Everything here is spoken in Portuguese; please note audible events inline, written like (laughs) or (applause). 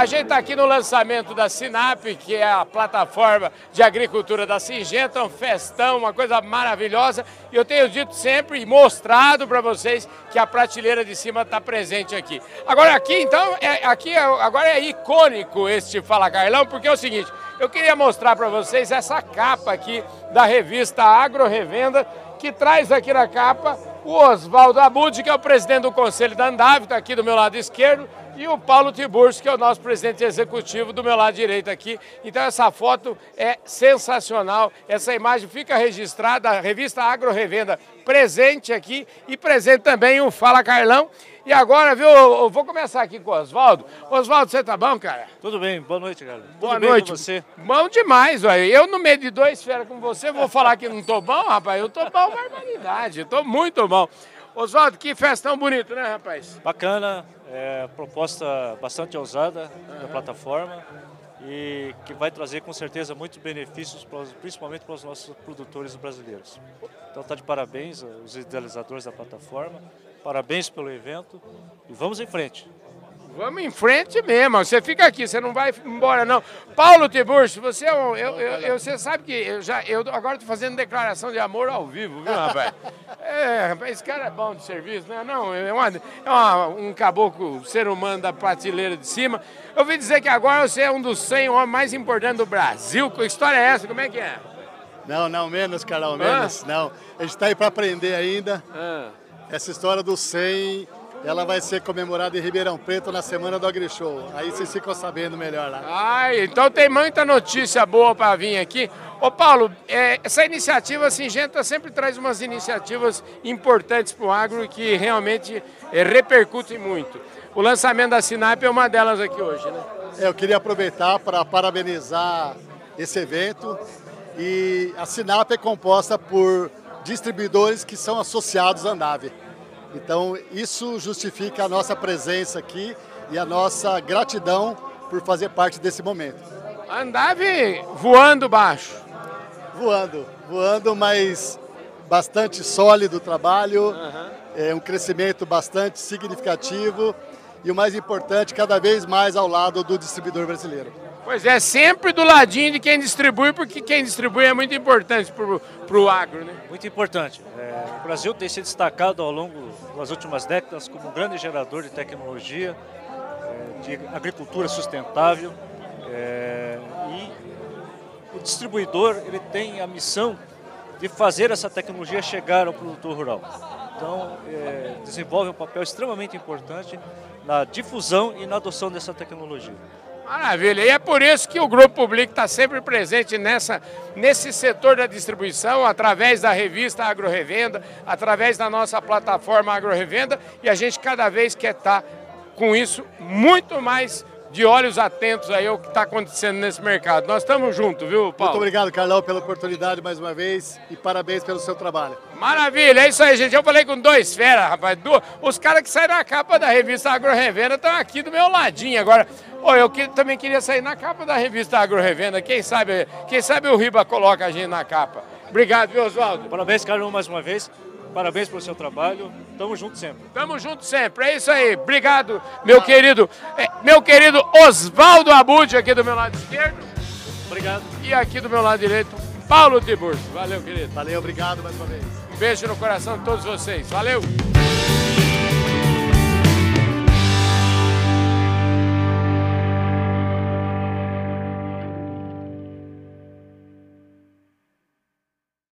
A gente está aqui no lançamento da Sinap, que é a plataforma de agricultura da Singenta, um festão, uma coisa maravilhosa. E eu tenho dito sempre e mostrado para vocês que a prateleira de cima está presente aqui. Agora aqui, então, é, aqui é, agora é icônico este Fala Carlão, porque é o seguinte, eu queria mostrar para vocês essa capa aqui da revista Agro Revenda, que traz aqui na capa o Oswaldo Abud, que é o presidente do Conselho da Andave, está aqui do meu lado esquerdo, e o Paulo Tiburcio, que é o nosso presidente executivo do meu lado direito aqui. Então essa foto é sensacional, essa imagem fica registrada, a revista Agro Revenda presente aqui e presente também o Fala Carlão. E agora, viu, eu vou começar aqui com o Oswaldo. Oswaldo, você tá bom, cara? Tudo bem, boa noite, cara. Boa Tudo noite. Você? Bom demais, olha. Eu no meio de dois feras com você, vou falar que não tô bom, rapaz. Eu tô bom, barbaridade. Tô muito bom. Oswaldo, que festão bonito, né, rapaz? Bacana, é, proposta bastante ousada da plataforma e que vai trazer com certeza muitos benefícios, principalmente para os nossos produtores brasileiros. Então tá de parabéns aos idealizadores da plataforma, parabéns pelo evento e vamos em frente. Vamos em frente mesmo. Você fica aqui, você não vai embora, não. Paulo Tiburcio, você é um, eu, eu, eu- você sabe que eu já eu agora estou fazendo declaração de amor ao vivo, viu, rapaz? (laughs) É, rapaz, esse cara é bom de serviço, né? Não, é, uma, é uma- um caboclo, ser humano da prateleira de cima. Eu ouvi dizer que agora você é um dos 100 homens mais importantes do Brasil. Que história é essa? Como é que é? Não, não, menos, Carol, menos. Não. A gente está aí para aprender ainda. Ah, Essa história do 100, ela vai ser comemorada em Ribeirão Preto na semana do AgriShow. Aí vocês ficam sabendo melhor lá. Ai, então tem muita notícia boa para vir aqui. Ô Paulo, é, essa iniciativa Singenta sempre traz umas iniciativas importantes para o agro que realmente é, repercutem muito. O lançamento da Sinap é uma delas aqui hoje, né? É, Eu queria aproveitar para parabenizar esse evento. E a Sinap é composta por distribuidores que são associados à Andave. Então, isso justifica a nossa presença aqui e a nossa gratidão por fazer parte desse momento. Andave voando baixo. Voando, voando, mas bastante sólido o trabalho, é um crescimento bastante significativo e o mais importante, cada vez mais ao lado do distribuidor brasileiro. Pois é, sempre do ladinho de quem distribui, porque quem distribui é muito importante para o agro, né? Muito importante. É, o Brasil tem se destacado ao longo das últimas décadas como um grande gerador de tecnologia, é, de agricultura sustentável. é, e o distribuidor ele tem a missão de fazer essa tecnologia chegar ao produtor rural. Então, é, desenvolve um papel extremamente importante na difusão e na adoção dessa tecnologia. Maravilha. E é por isso que o Grupo Public está sempre presente nessa, nesse setor da distribuição, através da revista Agro Revenda, através da nossa plataforma Agro Revenda, e a gente cada vez quer estar com isso muito mais de olhos atentos aí ao que está acontecendo nesse mercado. Nós estamos juntos, viu, Paulo? Muito obrigado, Carlão, pela oportunidade mais uma vez e parabéns pelo seu trabalho. Maravilha, é isso aí, gente. Eu falei com dois feras, rapaz. Du- Os caras que saíram na capa da revista Agro Revenda estão aqui do meu ladinho agora. Ô, eu que- também queria sair na capa da revista Agro Revenda. Quem sabe, quem sabe o Riba coloca a gente na capa. Obrigado, viu, Oswaldo? Parabéns, Carlos, mais uma vez. Parabéns pelo seu trabalho. Tamo junto sempre. Tamo junto sempre. É isso aí. Obrigado, meu querido, é, meu querido Oswaldo Abud aqui do meu lado esquerdo Obrigado. e aqui do meu lado direito, Paulo Tiburcio. Valeu, querido. Valeu, obrigado mais uma vez. Um beijo no coração de todos vocês. Valeu.